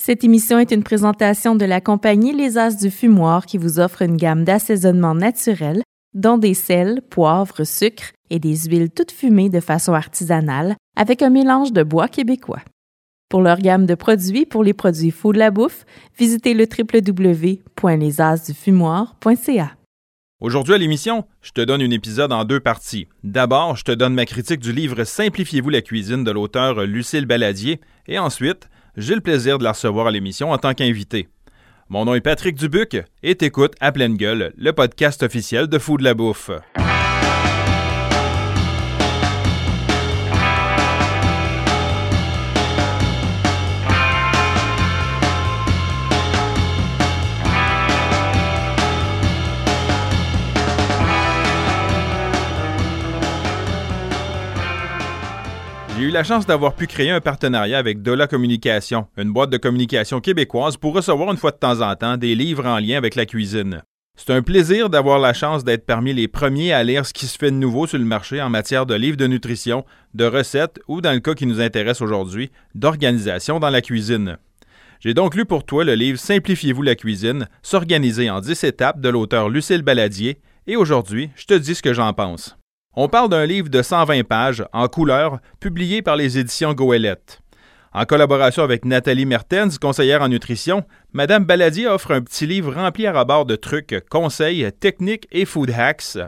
Cette émission est une présentation de la compagnie Les As du Fumoir qui vous offre une gamme d'assaisonnements naturels, dont des sels, poivres, sucres et des huiles toutes fumées de façon artisanale avec un mélange de bois québécois. Pour leur gamme de produits pour les produits fous de la bouffe, visitez le www.lesasdufumoir.ca. Aujourd'hui à l'émission, je te donne un épisode en deux parties. D'abord, je te donne ma critique du livre Simplifiez-vous la cuisine de l'auteur Lucille Baladier et ensuite, j'ai le plaisir de la recevoir à l'émission en tant qu'invité. Mon nom est Patrick Dubuc et t'écoutes à pleine gueule, le podcast officiel de Fou de la Bouffe. Eu la chance d'avoir pu créer un partenariat avec Dola Communication, une boîte de communication québécoise pour recevoir une fois de temps en temps des livres en lien avec la cuisine. C'est un plaisir d'avoir la chance d'être parmi les premiers à lire ce qui se fait de nouveau sur le marché en matière de livres de nutrition, de recettes ou, dans le cas qui nous intéresse aujourd'hui, d'organisation dans la cuisine. J'ai donc lu pour toi le livre Simplifiez-vous la cuisine, s'organiser en 10 étapes de l'auteur Lucille Baladier, et aujourd'hui, je te dis ce que j'en pense. On parle d'un livre de 120 pages, en couleur, publié par les éditions Goélette. En collaboration avec Nathalie Mertens, conseillère en nutrition, Madame Baladier offre un petit livre rempli à rebord de trucs, conseils, techniques et food hacks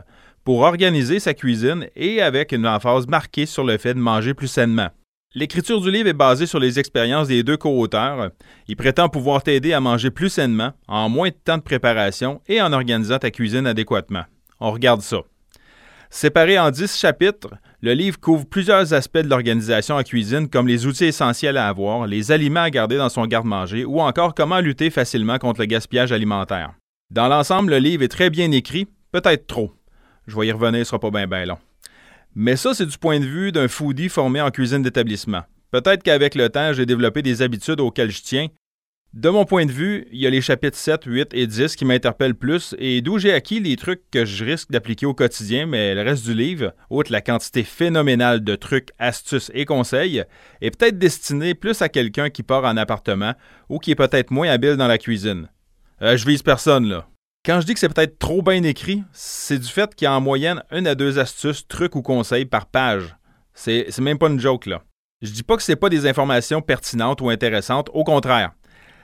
pour organiser sa cuisine et avec une emphase marquée sur le fait de manger plus sainement. L'écriture du livre est basée sur les expériences des deux co-auteurs. Il prétend pouvoir t'aider à manger plus sainement, en moins de temps de préparation et en organisant ta cuisine adéquatement. On regarde ça. Séparé en dix chapitres, le livre couvre plusieurs aspects de l'organisation en cuisine comme les outils essentiels à avoir, les aliments à garder dans son garde-manger ou encore comment lutter facilement contre le gaspillage alimentaire. Dans l'ensemble, le livre est très bien écrit, peut-être trop. Je vais y revenir, ce sera pas bien long. Mais ça, c'est du point de vue d'un foodie formé en cuisine d'établissement. Peut-être qu'avec le temps, j'ai développé des habitudes auxquelles je tiens de mon point de vue, il y a les chapitres 7, 8 et 10 qui m'interpellent plus et d'où j'ai acquis les trucs que je risque d'appliquer au quotidien, mais le reste du livre, outre la quantité phénoménale de trucs, astuces et conseils, est peut-être destiné plus à quelqu'un qui part en appartement ou qui est peut-être moins habile dans la cuisine. Euh, je vise personne, là. Quand je dis que c'est peut-être trop bien écrit, c'est du fait qu'il y a en moyenne une à deux astuces, trucs ou conseils par page. C'est même pas une joke, là. Je dis pas que c'est pas des informations pertinentes ou intéressantes, au contraire.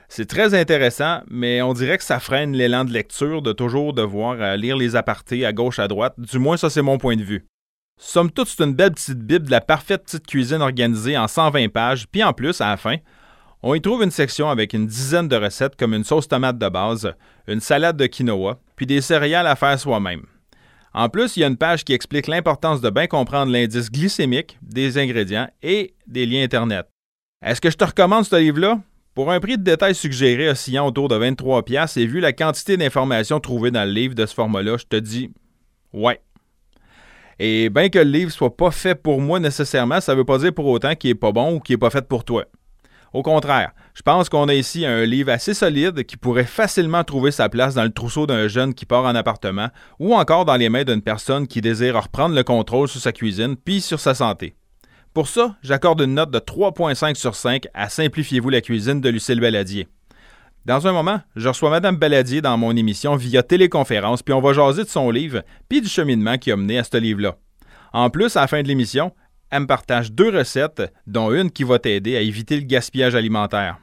C'est très intéressant, mais on dirait que ça freine l'élan de lecture de toujours devoir euh, lire les apartés à gauche à droite. Du moins, ça, c'est mon point de vue. Somme toute, c'est une belle petite bible de la parfaite petite cuisine organisée en 120 pages, puis en plus, à la fin, on y trouve une section avec une dizaine de recettes comme une sauce tomate de base, une salade de quinoa, puis des céréales à faire soi-même. En plus, il y a une page qui explique l'importance de bien comprendre l'indice glycémique des ingrédients et des liens Internet. Est-ce que je te recommande ce livre-là? Pour un prix de détail suggéré oscillant autour de 23 pièces et vu la quantité d'informations trouvées dans le livre de ce format-là, je te dis ouais. Et bien que le livre soit pas fait pour moi nécessairement, ça ne veut pas dire pour autant qu'il est pas bon ou qu'il n'est pas fait pour toi. Au contraire, je pense qu'on a ici un livre assez solide qui pourrait facilement trouver sa place dans le trousseau d'un jeune qui part en appartement ou encore dans les mains d'une personne qui désire reprendre le contrôle sur sa cuisine puis sur sa santé. Pour ça, j'accorde une note de 3.5 sur 5 à Simplifiez-vous la cuisine de Lucille Belladier. Dans un moment, je reçois Mme Belladier dans mon émission via téléconférence, puis on va jaser de son livre, puis du cheminement qui a mené à ce livre-là. En plus, à la fin de l'émission, elle me partage deux recettes, dont une qui va t'aider à éviter le gaspillage alimentaire.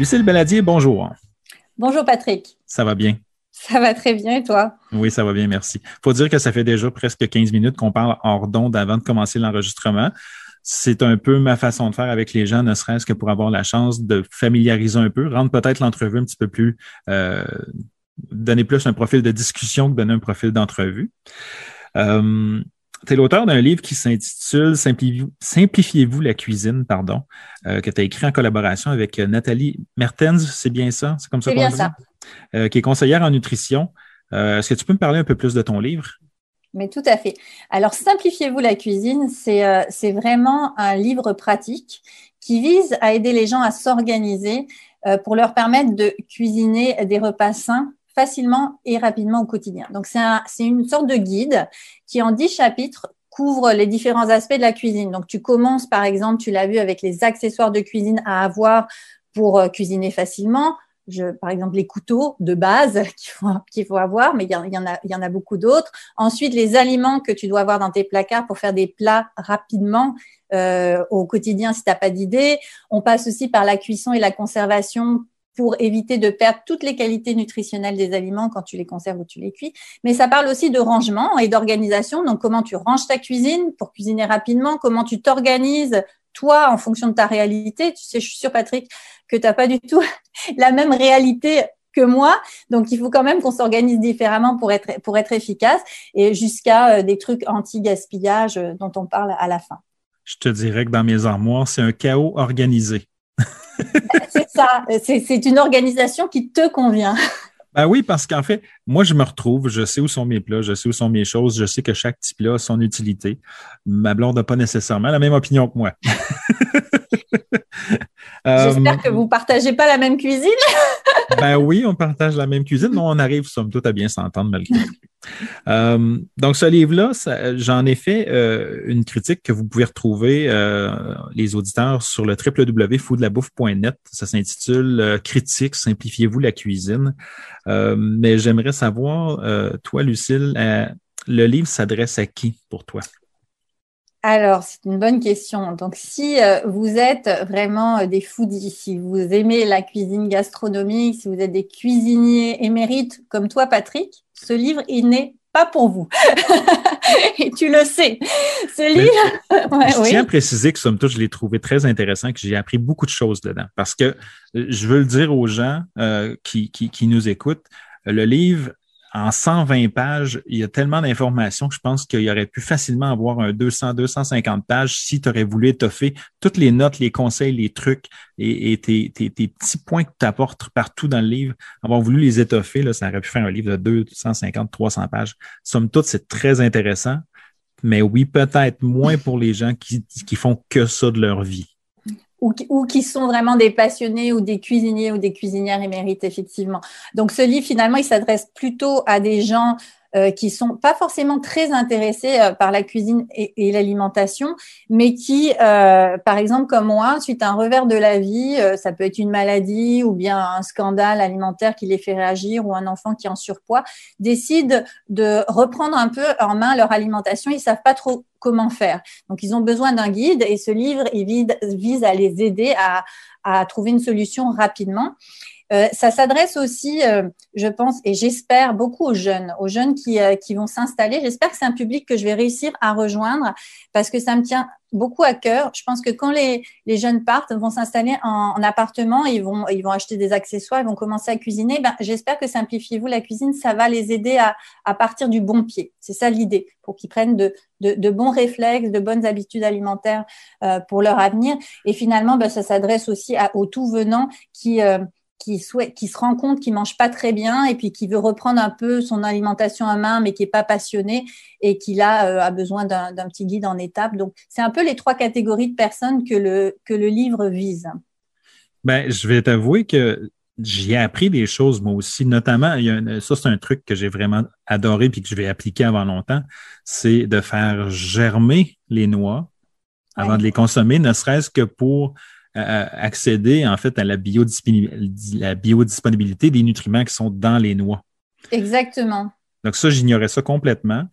Lucille Belladier, bonjour. Bonjour Patrick. Ça va bien? Ça va très bien et toi? Oui, ça va bien, merci. Il faut dire que ça fait déjà presque 15 minutes qu'on parle hors d'onde avant de commencer l'enregistrement. C'est un peu ma façon de faire avec les gens, ne serait-ce que pour avoir la chance de familiariser un peu, rendre peut-être l'entrevue un petit peu plus, euh, donner plus un profil de discussion que donner un profil d'entrevue. Euh, tu es l'auteur d'un livre qui s'intitule Simplifiez-vous la cuisine, pardon, euh, que tu as écrit en collaboration avec euh, Nathalie Mertens, c'est bien ça? C'est comme ça qu'on ça. Euh, qui est conseillère en nutrition. Est-ce que tu peux me parler un peu plus de ton livre? Mais tout à fait. Alors, Simplifiez-vous la cuisine, c'est vraiment un livre pratique qui vise à aider les gens à s'organiser pour leur permettre de cuisiner des repas sains facilement et rapidement au quotidien. Donc, c'est une sorte de guide qui, en dix chapitres, couvre les différents aspects de la cuisine. Donc, tu commences, par exemple, tu l'as vu avec les accessoires de cuisine à avoir pour euh, cuisiner facilement. Je, par exemple, les couteaux de base qu'il faut, avoir, mais il y, en, a, y en a beaucoup d'autres. Ensuite, les aliments que tu dois avoir dans tes placards pour faire des plats rapidement euh, au quotidien si tu n'as pas d'idée. On passe aussi par la cuisson et la conservation pour éviter de perdre toutes les qualités nutritionnelles des aliments quand tu les conserves ou tu les cuis. Mais ça parle aussi de rangement et d'organisation. Donc, comment tu ranges ta cuisine pour cuisiner rapidement, comment tu t'organises toi en fonction de ta réalité? Tu sais, je suis sûre, Patrick, que tu n'as pas du tout la même réalité que moi. Donc, il faut quand même qu'on s'organise différemment pour être, pour être efficace et jusqu'à euh, des trucs anti-gaspillage euh, dont on parle à la fin. Je te dirais que dans mes armoires, c'est un chaos organisé. C'est ça, c'est une organisation qui te convient. Ben oui, parce qu'en fait, moi, je me retrouve, je sais où sont mes plats, je sais où sont mes choses, je sais que chaque petit plat a son utilité. Ma blonde n'a pas nécessairement la même opinion que moi. J'espère euh, que vous ne partagez pas la même cuisine. ben oui, on partage la même cuisine, mais on arrive, somme toute, à bien s'entendre malgré tout. Euh, donc, ce livre-là, j'en ai fait euh, une critique que vous pouvez retrouver, les auditeurs, sur le www.foodlabouffe.net. Ça s'intitule Critique, simplifiez-vous la cuisine. mais j'aimerais savoir, toi, Lucille, le livre s'adresse à qui pour toi? Alors, c'est une bonne question. Donc, si euh, vous êtes vraiment euh, des foodies, si vous aimez la cuisine gastronomique, si vous êtes des cuisiniers émérites comme toi, Patrick, ce livre, il n'est pas pour vous. Et tu le sais. Ce livre. je tiens à préciser que, somme toute, je l'ai trouvé très intéressant, que j'ai appris beaucoup de choses dedans. Parce que euh, je veux le dire aux gens qui, qui nous écoutent, le livre en 120 pages, il y a tellement d'informations que je pense qu'il aurait pu facilement avoir un 200, 250 pages si tu aurais voulu étoffer toutes les notes, les conseils, les trucs et, tes, petits points que tu apportes partout dans le livre. Avoir voulu les étoffer, là, ça aurait pu faire un livre de 250, 300 pages. Somme toute, c'est très intéressant. Mais oui, peut-être moins pour les gens qui font que ça de leur vie ou, qui sont vraiment des passionnés ou des cuisiniers ou des cuisinières émérites, effectivement. Donc, ce livre, finalement, il s'adresse plutôt à des gens euh, qui sont pas forcément très intéressés euh, par la cuisine et, l'alimentation, mais qui, euh, par exemple, comme moi, suite à un revers de la vie, ça peut être une maladie ou bien un scandale alimentaire qui les fait réagir ou un enfant qui est en surpoids, décident de reprendre un peu en main leur alimentation. Ils savent pas trop comment faire. Donc, ils ont besoin d'un guide et ce livre, il vise à les aider à, à trouver une solution rapidement. Euh, ça s'adresse aussi, euh, je pense, et j'espère beaucoup aux jeunes, aux jeunes qui, euh, qui vont s'installer. J'espère que c'est un public que je vais réussir à rejoindre parce que ça me tient beaucoup à cœur. Je pense que quand les, les jeunes partent, vont s'installer en, en, appartement, ils vont, ils vont acheter des accessoires, ils vont commencer à cuisiner. Ben, j'espère que Simplifiez-vous la cuisine, ça va les aider à, à partir du bon pied. C'est ça l'idée, pour qu'ils prennent de, de, de, bons réflexes, de bonnes habitudes alimentaires euh, pour leur avenir. Et finalement, ben, ça s'adresse aussi à, aux tout venants qui qui, souhaite, qui se rend compte qu'il mange pas très bien et puis qui veut reprendre un peu son alimentation en main, mais qui est pas passionné et qui là euh, a besoin d'un petit guide en étapes. Donc, c'est un peu les trois catégories de personnes que le, que le livre vise. Ben, je vais t'avouer que j'ai appris des choses moi aussi, notamment, il y a ça c'est un truc que j'ai vraiment adoré puis que je vais appliquer avant longtemps, c'est de faire germer les noix avant de les consommer, ne serait-ce que pour accéder en fait à la, la biodisponibilité des nutriments qui sont dans les noix. Exactement. Donc ça, j'ignorais ça complètement.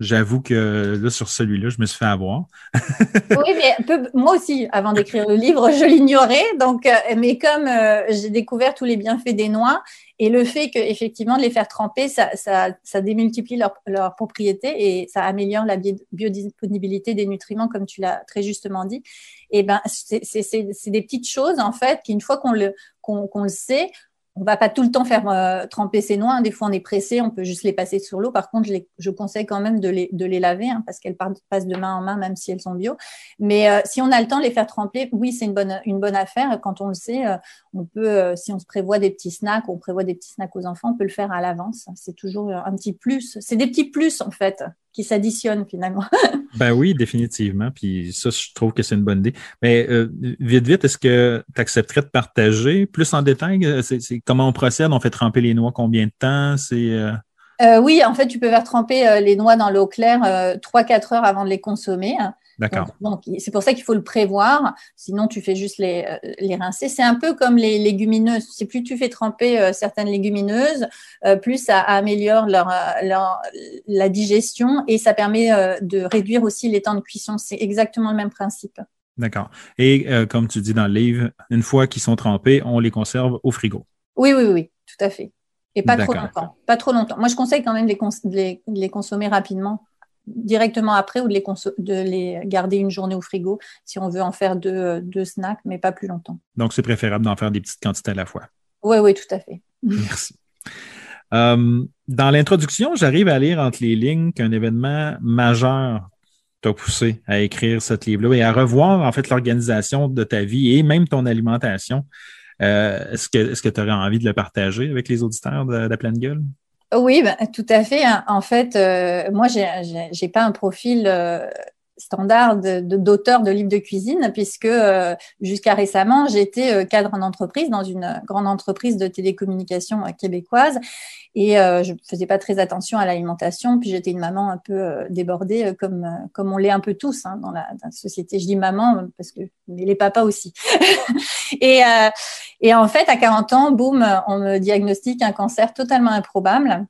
J'avoue que là, sur celui-là, je me suis fait avoir. oui, mais moi aussi, avant d'écrire le livre, je l'ignorais. Donc, euh, mais comme euh, j'ai découvert tous les bienfaits des noix et le fait que effectivement de les faire tremper, ça, ça, ça démultiplie leurs leur propriétés et ça améliore la biodisponibilité des nutriments, comme tu l'as très justement dit. Et ben, c'est des petites choses en fait qu'une fois qu'on le sait, on va pas tout le temps faire euh, tremper ces noix. Hein. Des fois, on est pressé, on peut juste les passer sur l'eau. Par contre, je, conseille quand même de les, laver hein, parce qu'elles passent de main en main, même si elles sont bio. Mais euh, si on a le temps de les faire tremper, oui, c'est une bonne, une bonne affaire. Quand on le sait, euh, on peut, si on se prévoit des petits snacks, on prévoit des petits snacks aux enfants, on peut le faire à l'avance. C'est toujours un petit plus. C'est des petits plus, en fait, qui s'additionnent finalement. ben oui, définitivement. Puis ça, je trouve que c'est une bonne idée. Mais vite, vite, est-ce que tu accepterais de partager plus en détail? C'est comment on procède? On fait tremper les noix combien de temps? C'est euh, euh, oui, en fait, tu peux faire tremper euh, les noix dans l'eau claire 3-4 heures avant de les consommer. D'accord. Donc, c'est pour ça qu'il faut le prévoir. Sinon, tu fais juste les, les rincer. C'est un peu comme les légumineuses. C'est plus tu fais tremper certaines légumineuses, plus ça améliore leur, leur, la digestion et ça permet de réduire aussi les temps de cuisson. C'est exactement le même principe. D'accord. Et comme tu dis dans le livre, une fois qu'ils sont trempés, on les conserve au frigo. Oui, oui, oui, tout à fait. Et pas trop longtemps. Pas trop longtemps. Moi, je conseille quand même de les, consommer rapidement, directement après, ou de les, de les garder une journée au frigo si on veut en faire deux, snacks, mais pas plus longtemps. Donc, c'est préférable d'en faire des petites quantités à la fois. Oui, oui, tout à fait. Merci. Euh, dans l'introduction, j'arrive à lire entre les lignes qu'un événement majeur t'a poussé à écrire ce livre-là et à revoir en fait l'organisation de ta vie et même ton alimentation. Euh, est-ce que tu aurais envie de le partager avec les auditeurs de, la pleine gueule? Oui, ben, tout à fait. En fait, euh, moi, j'ai n'ai pas un profil euh, standard d'auteur de, livres de cuisine, puisque euh, jusqu'à récemment, j'étais euh, cadre en entreprise dans une grande entreprise de télécommunications euh, québécoise et je faisais pas très attention à l'alimentation. Puis j'étais une maman un peu débordée, comme comme on l'est un peu tous hein, dans, la, société. Je dis maman parce que mais les papas aussi. et et en fait, à 40 ans, boum, on me diagnostique un cancer totalement improbable.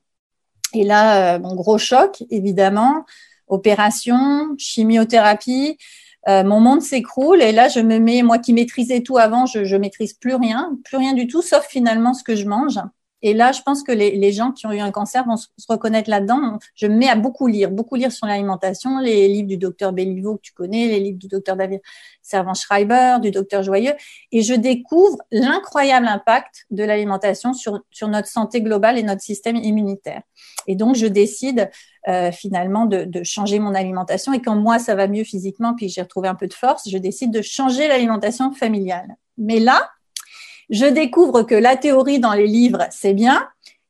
Et là, mon gros choc, évidemment opération, chimiothérapie. Euh, mon monde s'écroule et là je me mets, moi qui maîtrisais tout avant, je, je maîtrise plus rien, plus rien du tout, sauf finalement ce que je mange. Et là, je pense que les, les gens qui ont eu un cancer vont se, reconnaître là-dedans. Je me mets à beaucoup lire, beaucoup lire sur l'alimentation, les livres du docteur Belliveau que tu connais, les livres du docteur David Servan-Schreiber, du docteur Joyeux, et je découvre l'incroyable impact de l'alimentation sur, sur notre santé globale et notre système immunitaire. Et donc, je décide euh, finalement de, de, changer mon alimentation. Et quand moi, ça va mieux physiquement, puis j'ai retrouvé un peu de force, je décide de changer l'alimentation familiale. Mais là, je découvre que la théorie dans les livres, c'est bien,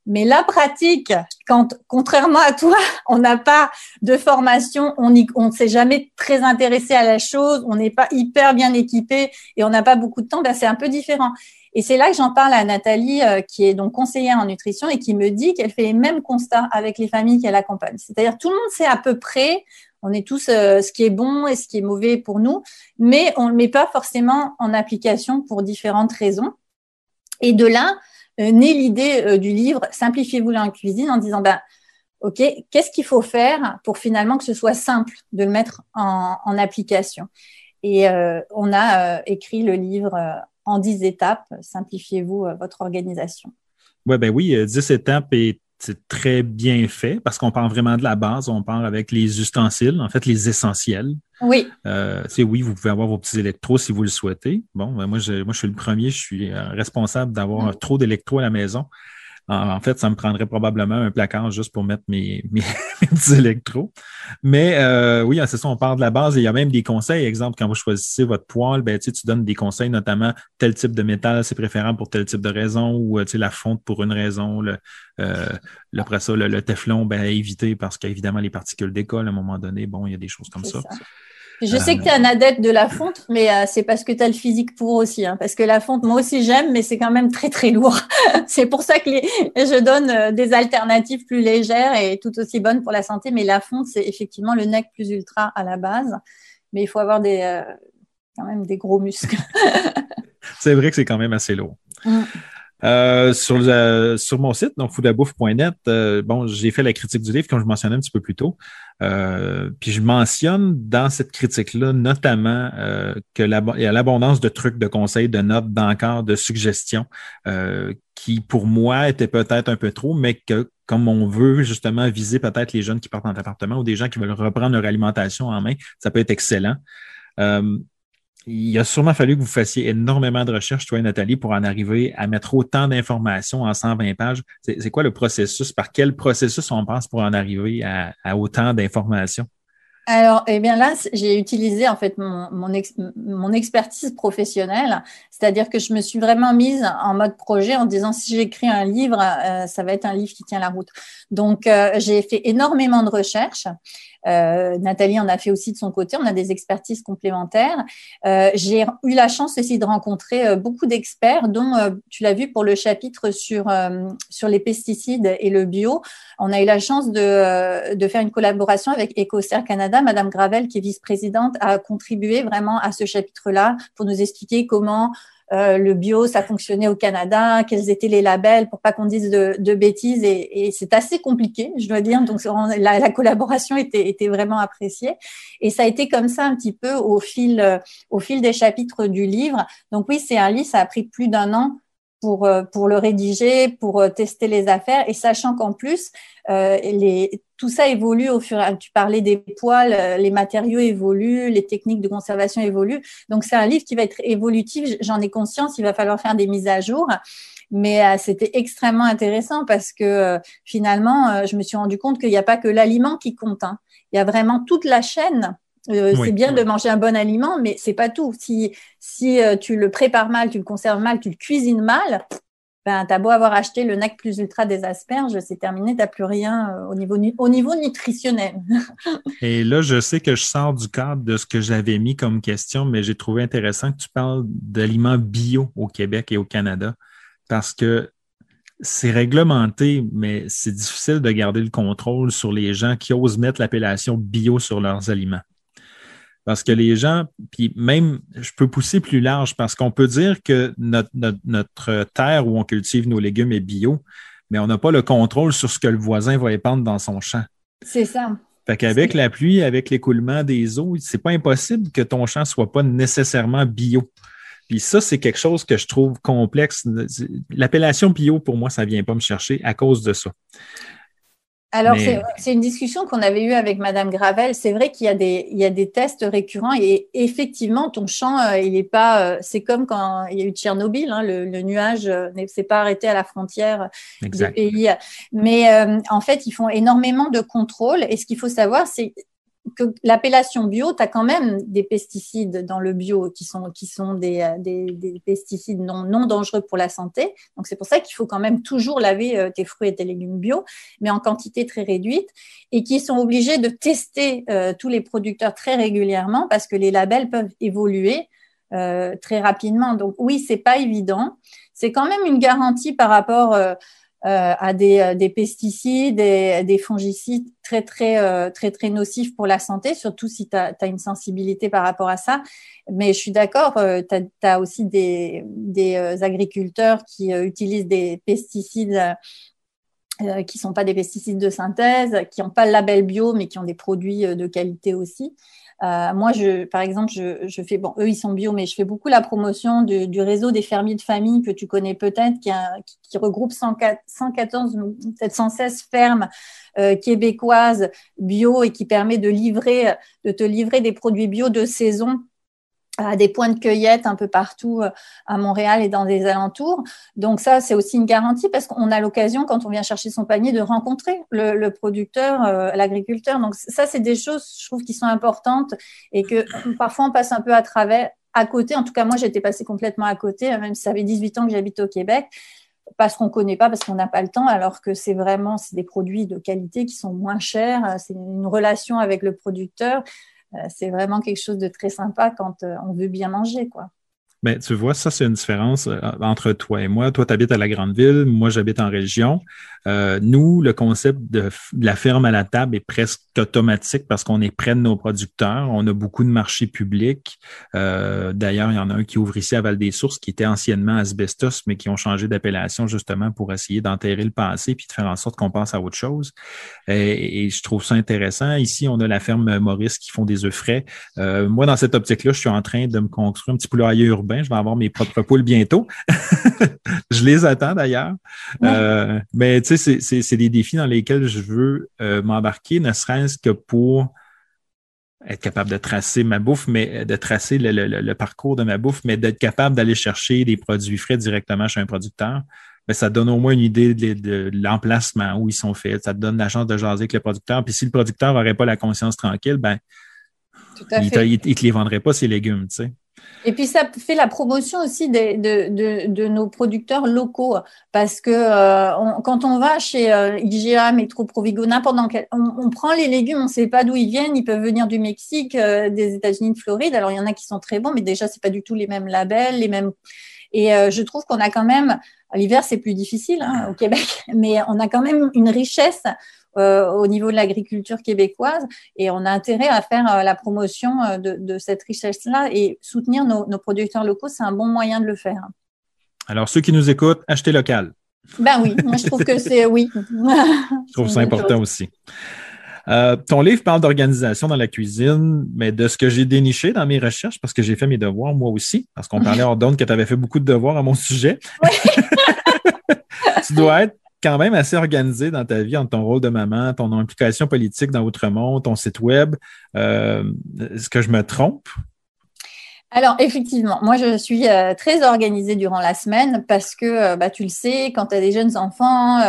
mais la pratique, quand, contrairement à toi, on n'a pas de formation, on ne s'est jamais très intéressé à la chose, on n'est pas hyper bien équipé et on n'a pas beaucoup de temps, ben c'est un peu différent. Et c'est là que j'en parle à Nathalie, euh, qui est donc conseillère en nutrition et qui me dit qu'elle fait les mêmes constats avec les familles qu'elle accompagne. C'est-à-dire tout le monde sait à peu près, on est tous euh, ce qui est bon et ce qui est mauvais pour nous, mais on ne le met pas forcément en application pour différentes raisons. Et de là euh, naît l'idée euh, du livre Simplifiez-vous en cuisine en disant ben, OK, qu'est-ce qu'il faut faire pour finalement que ce soit simple de le mettre en, application? Et euh, on a écrit le livre en dix étapes, Simplifiez-vous votre organisation. Ouais, ben oui, dix étapes et c'est très bien fait parce qu'on parle vraiment de la base, on parle avec les ustensiles, en fait, les essentiels. Oui. Euh, oui, vous pouvez avoir vos petits électros si vous le souhaitez. Bon, ben moi, je, moi, je suis le premier, je suis euh, responsable d'avoir mm. trop d'électros à la maison. En, fait, ça me prendrait probablement un placard juste pour mettre mes, mes, petits électros. Mais euh, oui, c'est ça, on parle de la base et il y a même des conseils. Exemple, quand vous choisissez votre poêle, ben, tu donnes des conseils, notamment tel type de métal, c'est préférable pour tel type de raison ou euh, la fonte pour une raison. Le, euh, après ça, le, le teflon, ben, éviter parce qu'évidemment, les particules décollent à un moment donné. Bon, il y a des choses comme ça. Je sais que tu es un adepte de la fonte, mais euh, c'est parce que tu as le physique pour aussi. Hein, parce que la fonte, moi aussi j'aime, mais c'est quand même très très lourd. c'est pour ça que je donne euh, des alternatives plus légères et tout aussi bonnes pour la santé. Mais la fonte, c'est effectivement le nec plus ultra à la base. Mais il faut avoir des, euh, quand même des gros muscles. c'est vrai que c'est quand même assez lourd. Mm. Euh, sur, le, sur mon site, donc foudabouffe.net, euh, bon, j'ai fait la critique du livre, comme je mentionnais un petit peu plus tôt. Euh, puis je mentionne dans cette critique-là notamment que y a l'abondance de trucs, de conseils, de notes, d'encore, de suggestions qui, pour moi, étaient peut-être un peu trop, mais que comme on veut justement viser peut-être les jeunes qui partent en appartement ou des gens qui veulent reprendre leur alimentation en main, ça peut être excellent. Il a sûrement fallu que vous fassiez énormément de recherches, toi et Nathalie, pour en arriver à mettre autant d'informations en 120 pages. C'est quoi le processus? Par quel processus on pense pour en arriver à, autant d'informations? Alors, eh bien là, j'ai utilisé en fait mon, expertise professionnelle, c'est-à-dire que je me suis vraiment mise en mode projet en disant si j'écris un livre, euh, ça va être un livre qui tient la route. Donc, euh, j'ai fait énormément de recherches. Euh, Nathalie en a fait aussi de son côté. On a des expertises complémentaires. Euh, j'ai eu la chance aussi de rencontrer euh, beaucoup d'experts, dont tu l'as vu pour le chapitre sur sur les pesticides et le bio. On a eu la chance de, de faire une collaboration avec EcoCert Canada. Madame Gravel, qui est vice-présidente, a contribué vraiment à ce chapitre-là pour nous expliquer comment euh, le bio, ça fonctionnait au Canada, quels étaient les labels pour pas qu'on dise de, bêtises. Et, c'est assez compliqué, je dois dire. Donc la, collaboration était, était, vraiment appréciée. Et ça a été comme ça un petit peu au fil, au fil des chapitres du livre. Donc oui, c'est un livre, ça a pris plus d'un an pour, euh, pour le rédiger, pour euh, tester les affaires, et sachant qu'en plus, euh, les, tout ça évolue au fur et à mesure. Tu parlais des poils, euh, les matériaux évoluent, les techniques de conservation évoluent. Donc, c'est un livre qui va être évolutif. J'en ai conscience, il va falloir faire des mises à jour. Mais c'était extrêmement intéressant parce que finalement, je me suis rendu compte qu'il n'y a pas que l'aliment qui compte. Hein. Il y a vraiment toute la chaîne euh, c'est bien de manger un bon aliment, mais c'est pas tout. Si, si euh, tu le prépares mal, tu le conserves mal, tu le cuisines mal, ben, tu beau avoir acheté le NAC plus ultra des asperges, c'est terminé, tu n'as plus rien euh, au niveau nutritionnel. Et là, je sais que je sors du cadre de ce que j'avais mis comme question, mais j'ai trouvé intéressant que tu parles d'aliments bio au Québec et au Canada parce que c'est réglementé, mais c'est difficile de garder le contrôle sur les gens qui osent mettre l'appellation bio sur leurs aliments. Parce que les gens, puis même, je peux pousser plus large parce qu'on peut dire que notre, notre, terre où on cultive nos légumes est bio, mais on n'a pas le contrôle sur ce que le voisin va épandre dans son champ. C'est ça. Fait qu'avec la pluie, avec l'écoulement des eaux, c'est pas impossible que ton champ soit pas nécessairement bio. Puis ça, c'est quelque chose que je trouve complexe. L'appellation bio, pour moi, ça vient pas me chercher à cause de ça. Alors, c'est une discussion qu'on avait eue avec Madame Gravel. C'est vrai qu'il y, a des, il y a des tests récurrents et effectivement, ton champ, euh, il est pas. Euh, c'est comme quand il y a eu Tchernobyl, hein, le, nuage euh, ne s'est pas arrêté à la frontière des pays. Mais en fait, ils font énormément de contrôles. Et ce qu'il faut savoir, c'est que l'appellation bio, tu as quand même des pesticides dans le bio qui sont, qui sont des, euh, des, des pesticides non, non dangereux pour la santé. Donc, c'est pour ça qu'il faut quand même toujours laver euh, tes fruits et tes légumes bio, mais en quantité très réduite, et qui sont obligés de tester euh, tous les producteurs très régulièrement parce que les labels peuvent évoluer très rapidement. Donc, oui, c'est pas évident. C'est quand même une garantie par rapport à des, euh, des, pesticides et des fongicides très très euh, très très nocifs pour la santé, surtout si tu as, une sensibilité par rapport à ça. Mais je suis d'accord, tu as, aussi des, des agriculteurs qui utilisent des pesticides qui sont pas des pesticides de synthèse, qui n'ont pas le label bio, mais qui ont des produits de qualité aussi. Euh, moi, je, par exemple, je, je, fais, bon, eux, ils sont bio, mais je fais beaucoup la promotion du, réseau des fermiers de famille que tu connais peut-être, qui, regroupe 114, peut-être 116 fermes euh, québécoises bio et qui permet de livrer, de te livrer des produits bio de saison à des points de cueillette un peu partout euh, à Montréal et dans les alentours. Donc ça, c'est aussi une garantie parce qu'on a l'occasion, quand on vient chercher son panier, de rencontrer le, producteur, euh, l'agriculteur. Donc ça, c'est des choses, je trouve, qui sont importantes et que parfois on passe un peu à travers, à côté. En tout cas, moi, j'étais passée complètement à côté, même si ça fait 18 ans que j'habite au Québec parce qu'on ne connaît pas, parce qu'on n'a pas le temps, alors que c'est vraiment c'est des produits de qualité qui sont moins chers. C'est une relation avec le producteur. Euh, c'est vraiment quelque chose de très sympa quand euh, on veut bien manger, quoi. Mais tu vois, ça, c'est une différence euh, entre toi et moi. Toi, tu habites à la grande ville, moi, j'habite en région. Euh, nous, le concept de, la ferme à la table est presque automatique parce qu'on est près de nos producteurs. On a beaucoup de marchés publics. Euh, D'ailleurs, il y en a un qui ouvre ici à Val-des-Sources, qui était anciennement Asbestos, mais qui ont changé d'appellation justement pour essayer d'enterrer le passé puis de faire en sorte qu'on passe à autre chose. Et, et, je trouve ça intéressant. Ici, on a la ferme Maurice qui font des œufs frais. Euh, moi, dans cette optique-là, je suis en train de me construire un petit poulailler urbain je vais avoir mes propres poules bientôt. je les attends d'ailleurs. Euh, mais tu sais, c'est des défis dans lesquels je veux euh, m'embarquer, ne serait-ce que pour être capable de tracer ma bouffe, mais de tracer le, parcours de ma bouffe, mais d'être capable d'aller chercher des produits frais directement chez un producteur, ben, ça donne au moins une idée de, l'emplacement, où ils sont faits. Ça te donne la chance de jaser avec le producteur. Puis si le producteur n'aurait pas la conscience tranquille, ben, il ne te, les vendrait pas, ces légumes, tu sais. Et puis ça fait la promotion aussi de, nos producteurs locaux parce que euh, quand on va chez euh, IGA, Metro Provigo, n'importe quel, on, prend les légumes, on ne sait pas d'où ils viennent, ils peuvent venir du Mexique, euh, des États-Unis, de Floride. Alors il y en a qui sont très bons, mais déjà c'est pas du tout les mêmes labels, les mêmes. Et je trouve qu'on a quand même, l'hiver c'est plus difficile hein, au Québec, mais on a quand même une richesse euh, au niveau de l'agriculture québécoise et on a intérêt à faire euh, la promotion euh, de, cette richesse-là et soutenir nos, producteurs locaux, c'est un bon moyen de le faire. Alors, ceux qui nous écoutent, achetez local. Ben oui, moi je trouve que c'est oui. je trouve ça important aussi. Ton livre parle d'organisation dans la cuisine, mais de ce que j'ai déniché dans mes recherches, parce que j'ai fait mes devoirs moi aussi, parce qu'on parlait hors d'onde que tu avais fait beaucoup de devoirs à mon sujet. Oui. tu dois être quand même assez organisé dans ta vie, entre ton rôle de maman, ton implication politique dans Outremont, ton site web. Euh, est-ce que je me trompe? Alors effectivement, moi je suis euh, très organisée durant la semaine parce que euh, bah, tu le sais, quand tu as des jeunes enfants,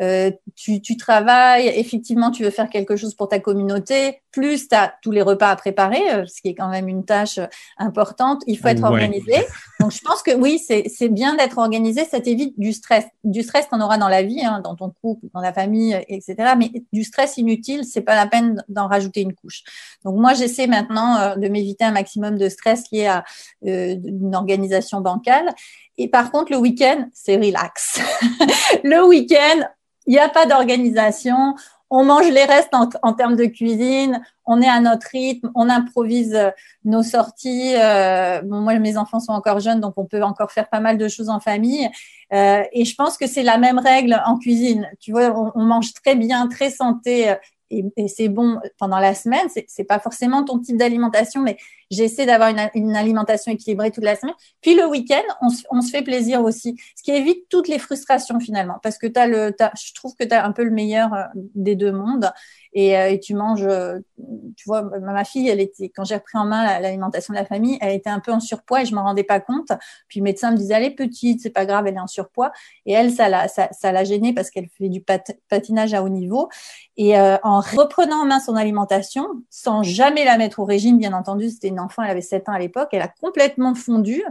euh, tu, tu, travailles, effectivement, tu veux faire quelque chose pour ta communauté, plus tu as tous les repas à préparer, euh, ce qui est quand même une tâche euh, importante. Il faut être organisé. Donc, je pense que oui, c'est bien d'être organisé. Ça t'évite du stress. Du stress, tu en auras dans la vie, hein, dans ton couple, dans la famille, etc. Mais du stress inutile, c'est pas la peine d'en rajouter une couche. Donc, moi, j'essaie maintenant de m'éviter un maximum de stress lié à une organisation bancale. Et par contre, le week-end, c'est relax. le week-end, il n'y a pas d'organisation. On mange les restes en, termes de cuisine. On est à notre rythme. On improvise euh, nos sorties. Euh, bon, moi, mes enfants sont encore jeunes, donc on peut encore faire pas mal de choses en famille. Euh, et je pense que c'est la même règle en cuisine. Tu vois, on, on mange très bien, très santé et, c'est bon pendant la semaine. C'est pas forcément ton type d'alimentation, mais j'essaie d'avoir une, alimentation équilibrée toute la semaine. Puis le week-end, on, se fait plaisir aussi, ce qui évite toutes les frustrations finalement, parce que le, je trouve que tu as un peu le meilleur euh, des deux mondes et, euh, tu manges. Euh, tu vois, ma fille, elle était quand j'ai repris en main l'alimentation de la famille, elle était un peu en surpoids et je m'en rendais pas compte. Puis le médecin me disait elle est petite, c'est pas grave, elle est en surpoids. Et elle, ça l'a ça, l'a gênée parce qu'elle fait du patinage à haut niveau. Et en reprenant en main son alimentation, sans jamais la mettre au régime, bien entendu, c'était une enfant, elle avait 7 ans à l'époque, elle a complètement fondu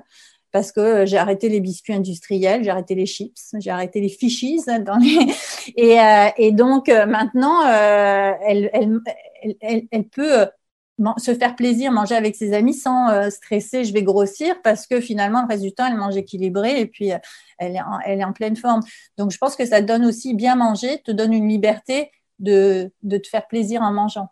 parce que j'ai arrêté les biscuits industriels, j'ai arrêté les chips, j'ai arrêté les fishies dans les et, euh, donc euh, maintenant euh, elle, peut se faire plaisir, manger avec ses amis sans stresser, je vais grossir parce que finalement le temps elle mange équilibré et puis elle est, en, pleine forme. Donc je pense que ça donne aussi bien manger, te donne une liberté de te faire plaisir en mangeant.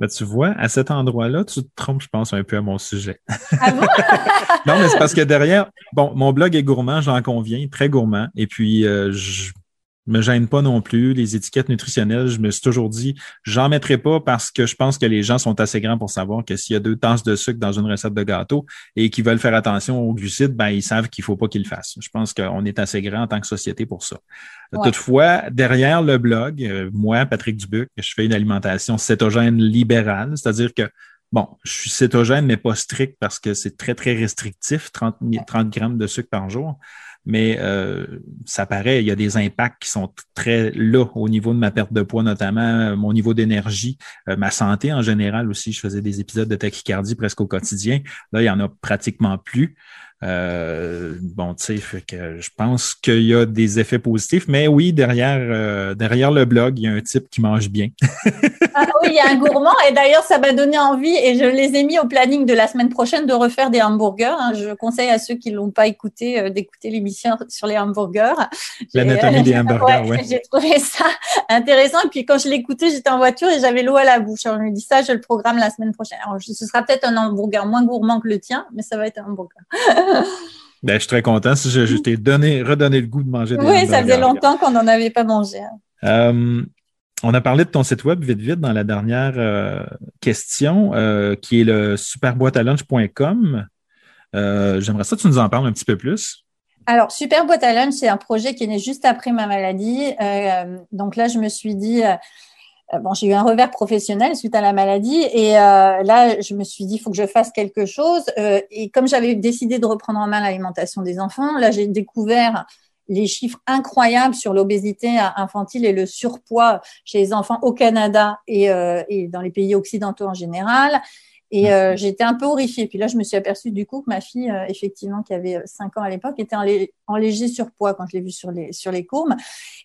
Ben, tu vois, à cet endroit-là, tu te trompes, je pense, un peu à mon sujet. Ah bon? non, mais c'est parce que derrière, bon, mon blog est gourmand, j'en conviens, très gourmand. Et puis, euh, je me gêne pas non plus. Les étiquettes nutritionnelles, je me suis toujours dit, j'en mettrai pas parce que je pense que les gens sont assez grands pour savoir que s'il y a deux tasses de sucre dans une recette de gâteau et qu'ils veulent faire attention aux glucides, ben, ils savent qu'il faut pas qu'ils le fassent. Je pense qu'on est assez grand en tant que société pour ça. Toutefois, derrière le blog, euh, moi, Patrick Dubuc, je fais une alimentation cétogène libérale, c'est-à-dire que Bon, je suis cétogène, mais pas strict parce que c'est très, très restrictif, 30, 30 grammes de sucre par jour mais euh, ça paraît, il y a des impacts qui sont très là au niveau de ma perte de poids, notamment euh, mon niveau d'énergie, euh, ma santé en général aussi. Je faisais des épisodes de tachycardie presque au quotidien. Là, il y en a pratiquement plus. Euh, bon, tu sais, que je pense qu'il y a des effets positifs, mais oui, derrière, euh, derrière le blog, il y a un type qui mange bien. ah oui, il y a un gourmand, et d'ailleurs, ça m'a donné envie, et je les ai mis au planning de la semaine prochaine de refaire des hamburgers. Hein. Je conseille à ceux qui ne l'ont pas écouté euh, d'écouter l'émission sur les hamburgers. L'anatomie des hamburgers, oui. J'ai trouvé ça intéressant, et puis quand je l'écoutais, j'étais en voiture et j'avais l'eau à la bouche. Alors, je me dis ça, je le programme la semaine prochaine. Alors, ce sera peut-être un hamburger moins gourmand que le tien, mais ça va être un hamburger. Ben, je suis très content si je, t'ai donné, redonné le goût de manger des Oui, ça faisait longtemps qu'on n'en avait pas mangé. Hein. Euh, on a parlé de ton site web vite vite dans la dernière euh, question, euh, qui est le superboîtealunch.com. J'aimerais ça que tu nous en parles un petit peu plus. Alors, Super Boîte à Lunch, c'est un projet qui est né juste après ma maladie. donc là, je me suis dit, bon, j'ai eu un revers professionnel suite à la maladie et là, je me suis dit, il faut que je fasse quelque chose. et comme j'avais décidé de reprendre en main l'alimentation des enfants, là, j'ai découvert les chiffres incroyables sur l'obésité infantile et le surpoids chez les enfants au Canada et dans les pays occidentaux en général. Et euh, j'étais un peu horrifiée. Puis là, je me suis aperçue du coup que ma fille, euh, effectivement, qui avait 5 euh, ans à l'époque, était en, en, léger surpoids quand je l'ai vue sur les, sur les courbes.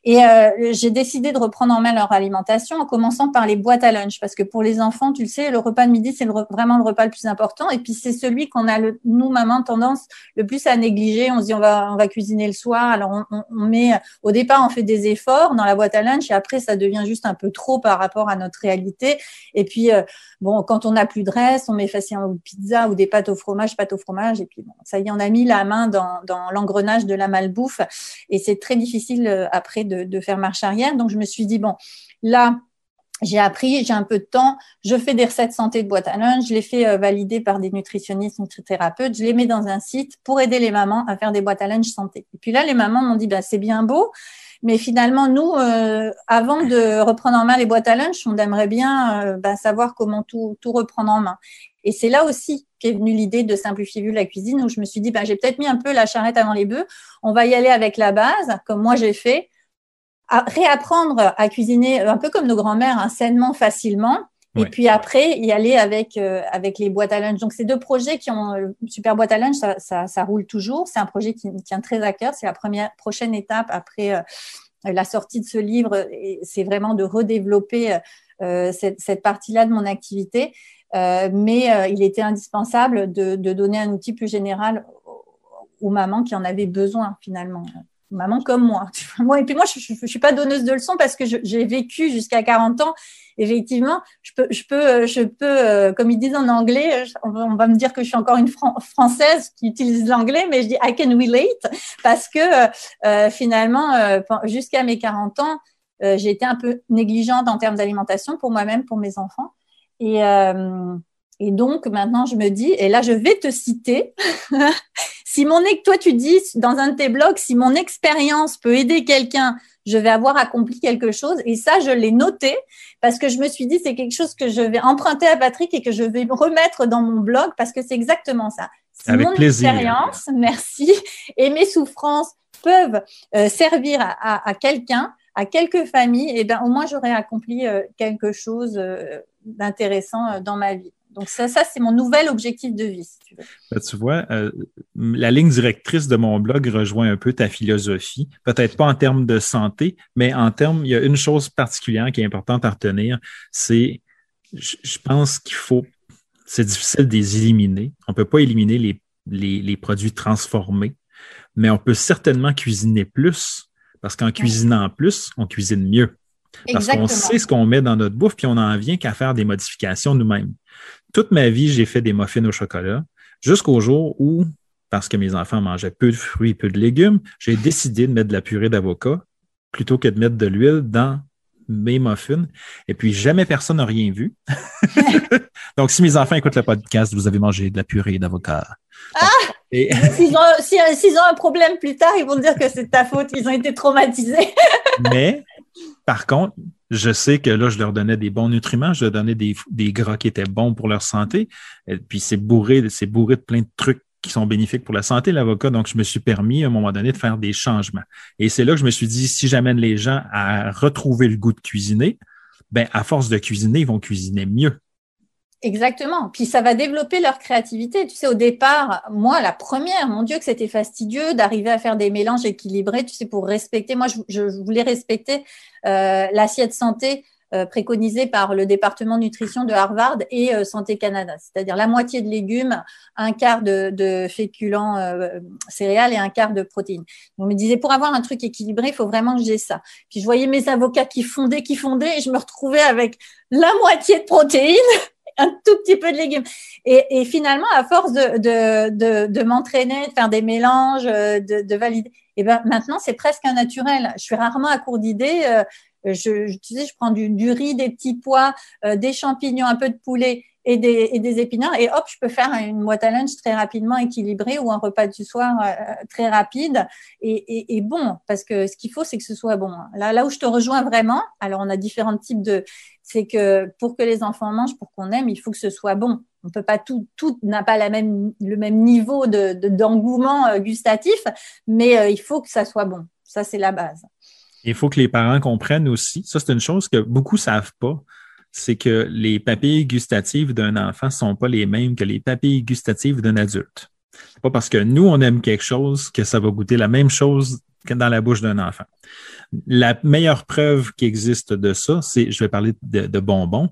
Et euh, j'ai décidé de reprendre en main leur alimentation en commençant par les boîtes à lunch. Parce que pour les enfants, tu le sais, le repas de midi, c'est vraiment le repas le plus important. Et puis, c'est celui qu'on a, le, nous, maman, tendance le plus à négliger. On se dit, on va, on va cuisiner le soir. Alors, on, on, on met, au départ, on fait des efforts dans la boîte à lunch et après, ça devient juste un peu trop par rapport à notre réalité. Et puis, bon, quand on n'a plus de on met facilement une pizza ou des pâtes au fromage, pâtes au fromage, et puis bon, ça y est, on a mis la main dans, l'engrenage de la malbouffe, et c'est très difficile euh, après de, faire marche arrière. Donc je me suis dit bon, là, j'ai appris, j'ai un peu de temps, je fais des recettes santé de boîte à lunch, je les fais euh, valider par des nutritionnistes, nutrithérapeutes, je les mets dans un site pour aider les mamans à faire des boîtes à lunch santé. Et puis là, les mamans m'ont dit, bah, c'est bien beau, mais finalement, nous, euh, avant de reprendre en main les boîtes à lunch, on aimerait bien euh, bah, savoir comment tout, reprendre en main. Et c'est là aussi qu'est venue l'idée de simplifier vu la cuisine, où je me suis dit, bah, j'ai peut-être mis un peu la charrette avant les bœufs. On va y aller avec la base, comme moi j'ai fait, réapprendre à cuisiner un peu comme nos grands-mères, hein, sainement, facilement. Et puis après, y aller avec euh, avec les boîtes à lunch. Donc, ces deux projets qui ont super boîte à lunch, ça, ça, ça roule toujours. C'est un projet qui me tient très à cœur. C'est la première prochaine étape après euh, la sortie de ce livre. C'est vraiment de redévelopper euh, cette, cette partie-là de mon activité. mais il était indispensable de, de, donner un outil plus général aux mamans qui en avaient besoin finalement maman comme moi. moi et puis moi, je ne suis pas donneuse de leçons parce que j'ai vécu jusqu'à 40 ans. Effectivement, je peux, je peux, je peux, euh, comme ils disent en anglais, on va, me dire que je suis encore une française qui utilise l'anglais, mais je dis I can relate parce que euh, euh, finalement, jusqu'à mes 40 ans, j'ai été un peu négligente en termes d'alimentation pour moi-même, pour mes enfants. Et, et donc maintenant, je me dis, et là, je vais te citer Si mon toi tu dis dans un de tes blogs, si mon expérience peut aider quelqu'un, je vais avoir accompli quelque chose. Et ça, je l'ai noté parce que je me suis dit c'est quelque chose que je vais emprunter à Patrick et que je vais remettre dans mon blog parce que c'est exactement ça. Si Avec mon plaisir. expérience, merci, et mes souffrances peuvent euh, servir à, quelqu'un, à quelques familles, et eh ben au moins j'aurais accompli euh, quelque chose euh, d'intéressant dans ma vie. Donc ça, ça c'est mon nouvel objectif de vie, si tu veux. Ben, tu vois, euh, la ligne directrice de mon blog rejoint un peu ta philosophie. Peut-être pas en termes de santé, mais en termes, il y a une chose particulière qui est importante à retenir, c'est, je, pense qu'il faut, c'est difficile de les éliminer. On ne peut pas éliminer les, les, les, produits transformés, mais on peut certainement cuisiner plus, parce qu'en cuisinant plus, on cuisine mieux. Parce qu'on sait ce qu'on met dans notre bouffe, puis on n'en vient qu'à faire des modifications nous-mêmes toute ma vie, j'ai fait des muffins au chocolat jusqu'au jour où, parce que mes enfants mangeaient peu de fruits, peu de légumes, j'ai décidé de mettre de la purée d'avocat plutôt que de mettre de l'huile dans mes muffins. Et puis, jamais personne n'a rien vu. Donc, si mes enfants écoutent le podcast, vous avez mangé de la purée d'avocat. Ah! S'ils ont, ont, un problème plus tard, ils vont dire que c'est ta faute, ils ont été traumatisés. Mais, par contre, je sais que là, je leur donnais des bons nutriments, je leur donnais des, gras qui étaient bons pour leur santé. Et puis, c'est bourré, c'est bourré de plein de trucs qui sont bénéfiques pour la santé, l'avocat. Donc, je me suis permis à un moment donné de faire des changements. Et c'est là que je me suis dit, si j'amène les gens à retrouver le goût de cuisiner, ben, à force de cuisiner, ils vont cuisiner mieux. Exactement. Puis ça va développer leur créativité. Tu sais, au départ, moi, la première, mon Dieu, que c'était fastidieux d'arriver à faire des mélanges équilibrés, tu sais, pour respecter. Moi, je, voulais respecter euh, l'assiette santé euh, préconisée par le département nutrition de Harvard et euh, Santé Canada, c'est-à-dire la moitié de légumes, un quart de, féculents céréales et un quart de protéines. On me disait, pour avoir un truc équilibré, il faut vraiment que j'ai ça. Puis je voyais mes avocats qui fondaient, qui fondaient, et je me retrouvais avec la moitié de protéines un tout petit peu de légumes. Et, et finalement, à force de, de, de, de m'entraîner, de faire des mélanges, euh, de, de valider, et ben maintenant c'est presque un naturel. Je suis rarement à court d'idées. Euh, je, tu sais, je prends du, du, riz, des petits pois, euh, des champignons, un peu de poulet et des, et des épinards et hop, je peux faire une boîte à lunch très rapidement équilibrée ou un repas du soir euh, très rapide et, et, bon parce que ce qu'il faut c'est que ce soit bon. Là, là où je te rejoins vraiment, alors on a différents types de, c'est que pour que les enfants mangent, pour qu'on aime, il faut que ce soit bon. On peut pas tout, tout n'a pas la même, le même niveau de, d'engouement euh, gustatif, mais euh, il faut que ça soit bon. Ça, c'est la base. Il faut que les parents comprennent aussi. Ça, c'est une chose que beaucoup savent pas c'est que les papilles gustatives d'un enfant sont pas les mêmes que les papilles gustatives d'un adulte. Pas parce que nous, on aime quelque chose que ça va goûter la même chose que dans la bouche d'un enfant. La meilleure preuve qui existe de ça, c'est, je vais parler de, bonbons.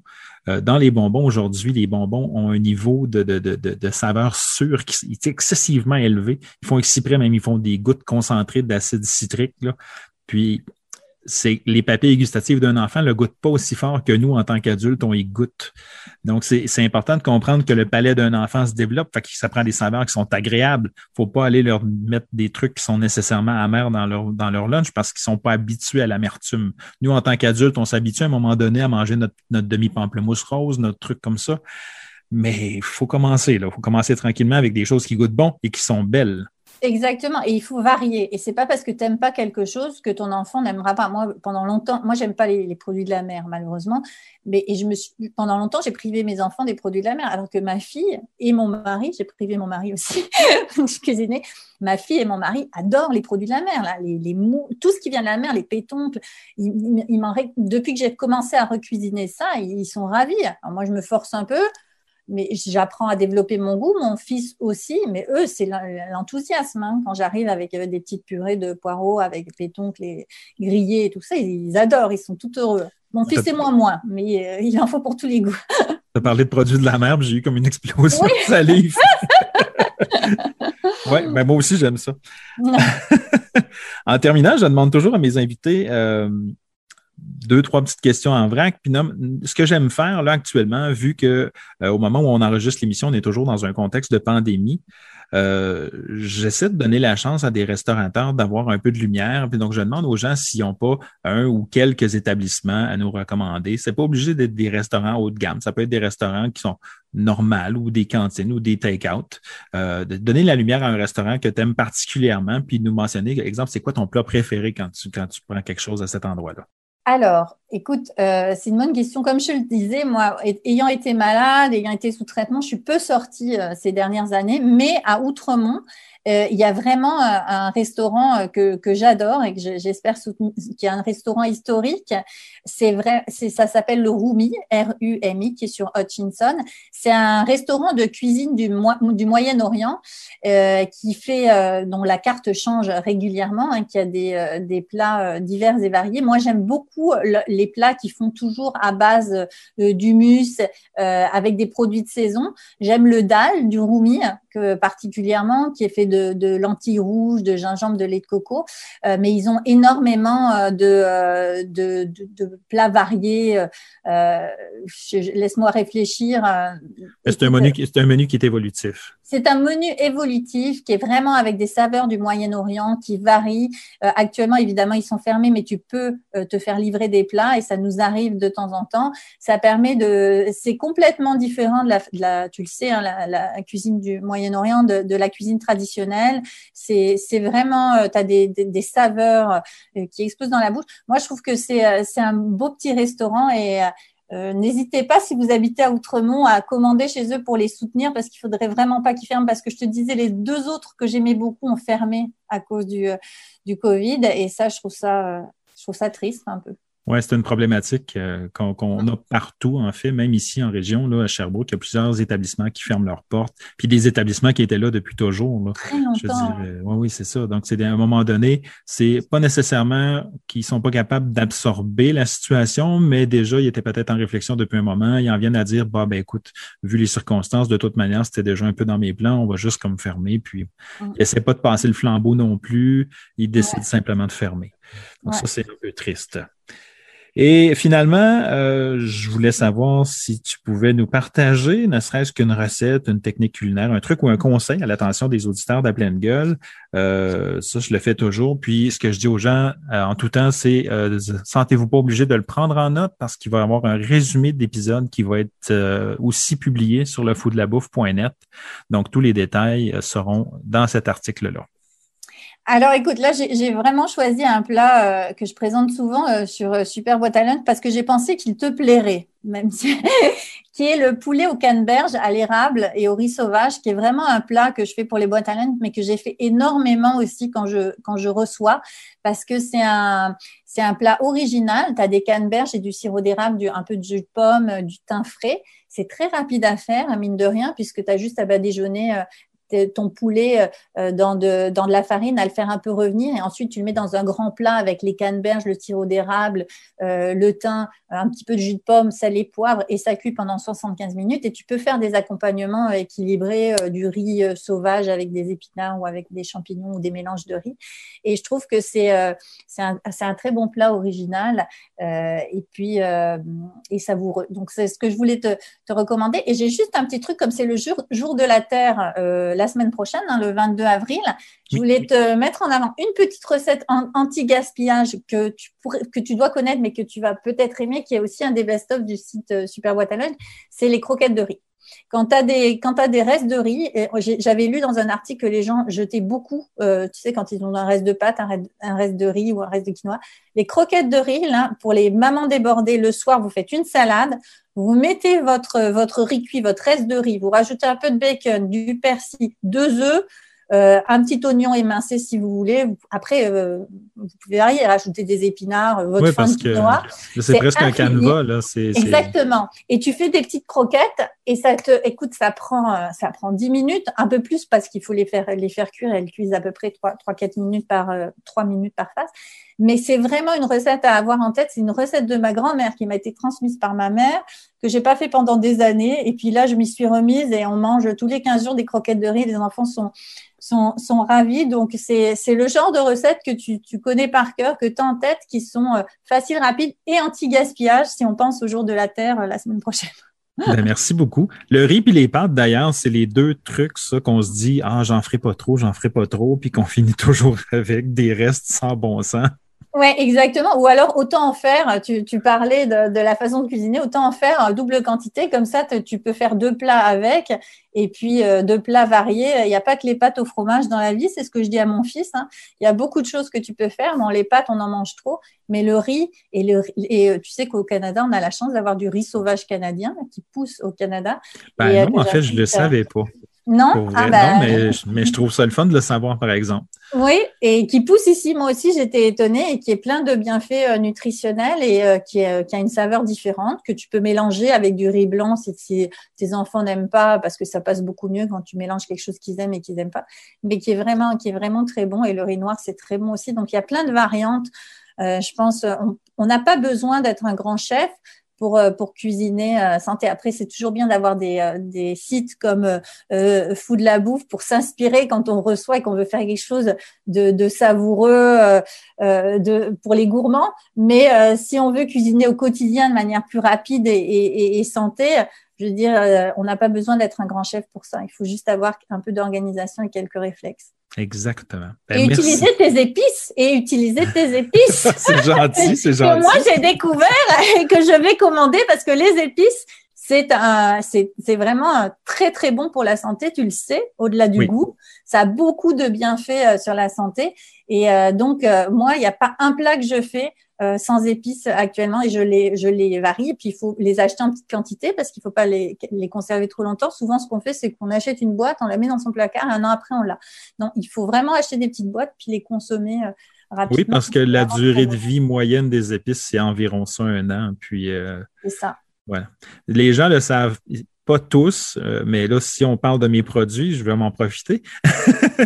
Euh, dans les bonbons, aujourd'hui, les bonbons ont un niveau de, de, de, de saveur sûr qui est excessivement élevé. Ils font exprès même, ils font des gouttes concentrées d'acide citrique. Là. Puis c'est les papilles gustatives d'un enfant ne le goûtent pas aussi fort que nous, en tant qu'adultes, on y goûte. Donc, c'est important de comprendre que le palais d'un enfant se développe, fait que ça des saveurs qui sont agréables. faut pas aller leur mettre des trucs qui sont nécessairement amers dans leur, dans leur lunch parce qu'ils sont pas habitués à l'amertume. Nous, en tant qu'adultes, on s'habitue à un moment donné à manger notre, notre demi-pamplemousse rose, notre truc comme ça. Mais il faut commencer. Il faut commencer tranquillement avec des choses qui goûtent bon et qui sont belles. Exactement. Et il faut varier. Et c'est pas parce que tu n'aimes pas quelque chose que ton enfant n'aimera pas. Moi, pendant longtemps, moi, j'aime pas les, produits de la mer, malheureusement. Mais et je me suis, pendant longtemps, j'ai privé mes enfants des produits de la mer, alors que ma fille et mon mari, j'ai privé mon mari aussi, je cuisinais. Ma fille et mon mari adorent les produits de la mer, là, les, tout ce qui vient de la mer, les pétoncles. Ils, depuis que j'ai commencé à recuisiner ça, ils sont ravis. Alors moi, je me force un peu mais j'apprends à développer mon goût, mon fils aussi, mais eux, c'est l'enthousiasme. Hein. Quand j'arrive avec euh, des petites purées de poireaux, avec pétoncle les grillés et tout ça, ils adorent, ils sont tout heureux. Mon fils et moi moins, mais euh, il en faut pour tous les goûts. tu as parlé de produits de la mer, j'ai eu comme une explosion de salive. oui, mais moi aussi, j'aime ça. en terminant, je demande toujours à mes invités euh, deux, trois petites questions en vrac. Puis ce que j'aime faire là actuellement, vu que euh, au moment où on enregistre l'émission, on est toujours dans un contexte de pandémie, euh, j'essaie de donner la chance à des restaurateurs d'avoir un peu de lumière. Puis donc, je demande aux gens s'ils n'ont pas un ou quelques établissements à nous recommander. C'est pas obligé d'être des restaurants haut de gamme. Ça peut être des restaurants qui sont normaux ou des cantines ou des take-out. Euh, de donner la lumière à un restaurant que tu aimes particulièrement, puis nous mentionner, exemple, c'est quoi ton plat préféré quand tu, quand tu prends quelque chose à cet endroit-là? Alors, écoute, euh, c'est une bonne question. Comme je le disais, moi, ayant été malade, ayant été sous traitement, je suis peu sortie euh, ces dernières années, mais à Outremont, il y a vraiment un, restaurant euh, que, j'adore et que j'espère soutenir, qui est un restaurant historique. C'est vrai, ça s'appelle le Rumi, R-U-M-I, qui est sur Hutchinson. C'est un restaurant de cuisine du, Moyen-Orient euh, qui fait euh, dont la carte change régulièrement, hein, qui a des, euh, plats divers et variés. Moi, j'aime beaucoup les plats qui font toujours à base d'humus avec des produits de saison. J'aime le dal du Rumi particulièrement, qui est fait de, lentilles rouges, de gingembre, de lait de coco. Euh, mais ils ont énormément euh, euh, de, de, plats variés. Laisse-moi réfléchir. C'est un, menu, un menu qui est évolutif. C'est un menu évolutif qui est vraiment avec des saveurs du Moyen-Orient qui varient. actuellement, évidemment, ils sont fermés, mais tu peux te faire livrer des plats et ça nous arrive de temps en temps. Ça permet de, c'est complètement différent de la, tu le sais, hein, la, la, cuisine du Moyen-Orient, de, de, la cuisine traditionnelle c'est vraiment, euh, tu as des, saveurs euh, qui explosent dans la bouche. Moi, je trouve que c'est euh, un beau petit restaurant et N'hésitez pas, si vous habitez à Outremont, à commander chez eux pour les soutenir parce qu'il faudrait vraiment pas qu'ils ferment. Parce que je te disais, les deux autres que j'aimais beaucoup ont fermé à cause du, du Covid. Et ça, je trouve ça, je trouve ça triste un peu. Oui, c'est une problématique euh, qu'on a partout, en fait, même ici en région, là, à Sherbrooke, il y a plusieurs établissements qui ferment leurs portes, puis des établissements qui étaient là depuis toujours. Là, Très longtemps. oui, oui, c'est ça. Donc, c'est à un moment donné, c'est pas nécessairement qu'ils sont pas capables d'absorber la situation, mais déjà, ils étaient peut-être en réflexion depuis un moment. Ils en viennent à dire, bah, ben écoute, vu les circonstances, de toute manière, c'était déjà un peu dans mes plans, on va juste comme fermer, puis ils n'essaient pas de passer le flambeau non plus, ils décident simplement de fermer. Donc, ça, c'est un peu triste. Et finalement, euh, je voulais savoir si tu pouvais nous partager, ne serait-ce qu'une recette, une technique culinaire, un truc ou un conseil à l'attention des auditeurs de pleine gueule. Euh, ça, je le fais toujours. Puis, ce que je dis aux gens euh, en tout temps, c'est sentez-vous pas obligé de le prendre en note parce qu'il va y avoir un résumé d'épisode qui va être aussi publié sur le de la bouffe.net. Donc, tous les détails seront dans cet article-là. Alors écoute, là j'ai vraiment choisi un plat euh, que je présente souvent euh, sur euh, Super Boîte à parce que j'ai pensé qu'il te plairait, même si qui est le poulet au canneberge à l'érable et au riz sauvage, qui est vraiment un plat que je fais pour les boîtes à mais que j'ai fait énormément aussi quand je quand je reçois, parce que c'est un c'est un plat original. Tu as des canneberges et du sirop d'érable, un peu de jus de pomme, du thym frais. C'est très rapide à faire, mine de rien, puisque tu as juste à badigeonner ton poulet euh, euh, dans de, dans de la farine, à le faire un peu revenir et ensuite tu le mets dans un grand plat avec les canneberges, le sirop d'érable, euh, le thym, un petit peu de jus de pomme, salé, poivre et ça cuit pendant 75 minutes et tu peux faire des accompagnements équilibrés du riz sauvage avec des épinards ou avec des champignons ou des mélanges de riz et je trouve que c'est c'est un, un, très bon plat original et puis et savoureux. Donc c'est ce que je voulais te, te recommander et j'ai juste un petit truc comme c'est le jour, jour de la terre la semaine prochaine, hein, le 22 avril. Je voulais te mettre en avant une petite recette anti-gaspillage que tu, que tu dois connaître, mais que tu vas peut-être aimer, qui est aussi un des best-of du site euh, Super Waterloo, c'est les croquettes de riz. Quand tu as, des, restes de riz, j'avais lu dans un article que les gens jetaient beaucoup, euh, tu sais, quand ils ont un reste de pâte, un reste, de riz ou un reste de quinoa. Les croquettes de riz, là, pour les mamans débordées, le soir, vous faites une salade, vous mettez votre, votre riz cuit, votre reste de riz, vous rajoutez un peu de bacon, du persil, deux œufs, euh, un petit oignon émincé si vous voulez. Après, euh, vous pouvez varier, rajouter des épinards, euh, votre oui, parce que C'est presque un canevas. Là. Exactement. Et tu fais des petites croquettes et ça te, écoute, ça prend, ça prend 10 minutes, un peu plus parce qu'il faut les faire, les faire cuire. Elles cuisent à peu près 3-4 minutes par, 3 minutes par face. Mais c'est vraiment une recette à avoir en tête. C'est une recette de ma grand-mère qui m'a été transmise par ma mère, que j'ai pas fait pendant des années. Et puis là, je m'y suis remise et on mange tous les 15 jours des croquettes de riz. Les enfants sont, sont, sont ravis. Donc, c'est le genre de recette que tu, tu connais par cœur, que tu as en tête, qui sont euh, faciles, rapides et anti-gaspillage si on pense au jour de la Terre euh, la semaine prochaine. Ben, merci beaucoup. Le riz et les pâtes, d'ailleurs, c'est les deux trucs, ça, qu'on se dit, ah, j'en ferai pas trop, j'en ferai pas trop, puis qu'on finit toujours avec des restes sans bon sens. Oui, exactement. Ou alors, autant en faire, tu, tu parlais de, de, la façon de cuisiner, autant en faire double quantité, comme ça, tu peux faire deux plats avec, et puis euh, deux plats variés. Il n'y a pas que les pâtes au fromage dans la vie, c'est ce que je dis à mon fils. Hein. Il y a beaucoup de choses que tu peux faire. Bon, les pâtes, on en mange trop, mais le riz, et, le, et euh, tu sais qu'au Canada, on a la chance d'avoir du riz sauvage canadien qui pousse au Canada. Ben et, non, en fait, je ne le savais pas. Non, ah ben... non mais, mais, je trouve ça le fun de le savoir, par exemple. Oui, et qui pousse ici, moi aussi, j'étais étonnée, et qui est plein de bienfaits euh, nutritionnels et euh, qui, euh, qui, a une saveur différente, que tu peux mélanger avec du riz blanc si, tes enfants n'aiment pas, parce que ça passe beaucoup mieux quand tu mélanges quelque chose qu'ils aiment et qu'ils n'aiment pas, mais qui est, vraiment, qui est vraiment très bon. Et le riz noir, c'est très bon aussi. Donc, il y a plein de variantes. je pense, on n'a pas besoin d'être un grand chef pour, euh, pour cuisiner euh, santé. Après, c'est toujours bien d'avoir des, euh, des sites comme euh, Fou de la bouffe pour s'inspirer quand on reçoit et qu'on veut faire quelque chose de, savoureux de, pour les gourmands. Mais si on veut cuisiner au quotidien de manière plus rapide et, et, et santé, je veux dire, on n'a pas besoin d'être un grand chef pour ça. Il faut juste avoir un peu d'organisation et quelques réflexes. Exactement. Ben, et utiliser tes épices. Et utiliser tes épices. c'est gentil, c'est gentil. moi, j'ai découvert et que je vais commander parce que les épices, c'est un, c'est, c'est vraiment très, très bon pour la santé. Tu le sais, au-delà du goût. Ça a beaucoup de bienfaits euh, sur la santé. Et euh, donc, euh, moi, il n'y a pas un plat que je fais euh, sans épices actuellement et je les, je les varie. Et puis, il faut les acheter en petite quantité parce qu'il ne faut pas les, les conserver trop longtemps. Souvent, ce qu'on fait, c'est qu'on achète une boîte, on la met dans son placard et un an après, on l'a. Donc, il faut vraiment acheter des petites boîtes puis les consommer rapidement. Oui, parce que la durée de vie moyenne des épices, c'est environ ça, un an. Puis, c'est ça. Voilà. Les gens le savent pas tous, euh, mais là, si on parle de mes produits, je vais m'en profiter.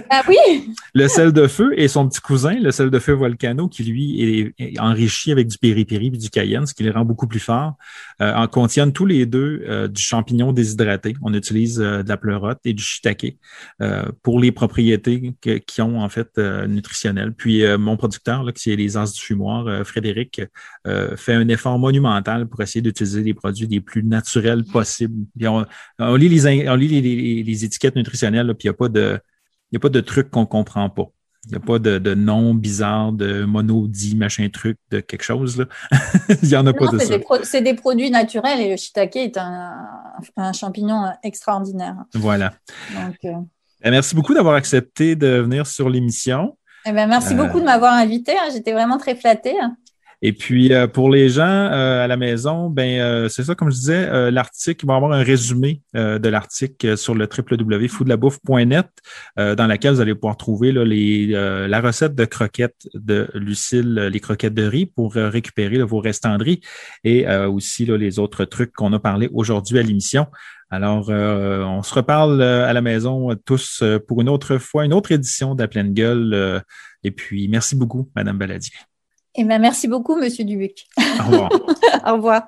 ah oui! le sel de feu et son petit cousin, le sel de feu volcano, qui lui est, enrichi avec du péripéri et du cayenne, ce qui les rend beaucoup plus forts, euh, en contiennent tous les deux euh, du champignon déshydraté. On utilise de la pleurote et du shiitake pour les propriétés qui ont en fait nutritionnelles. Puis mon producteur, là, qui est les As du fumoir, Frédéric, fait un effort monumental pour essayer d'utiliser les produits les plus naturels possibles on, lit, les, les, étiquettes nutritionnelles, puis il n'y a pas de, il a pas de trucs qu'on ne comprend pas. Il n'y a pas de, nom bizarre, de monodie, machin truc, de quelque chose. Là. il n'y en a pas de ça. C'est des produits naturels et le shiitake est un, champignon extraordinaire. Voilà. Euh, ben, merci beaucoup d'avoir accepté de venir sur l'émission. Eh ben, merci euh, beaucoup de m'avoir invité. Hein. J'étais vraiment très flattée. Et puis, euh, pour les gens euh, à la maison, ben euh, c'est ça, comme je disais, l'article, il va y avoir un résumé de l'article sur le www.foodlabouffe.net dans laquelle vous allez pouvoir trouver là, les, la recette de croquettes de Lucille, les croquettes de riz pour récupérer vos restants de riz et aussi là, les autres trucs qu'on a parlé aujourd'hui à l'émission. Alors, on se reparle à la maison tous pour une autre fois, une autre édition de la pleine gueule. et puis, merci beaucoup, Madame Baladier. Eh ben, merci beaucoup, Monsieur Dubuc. Au revoir. Au revoir.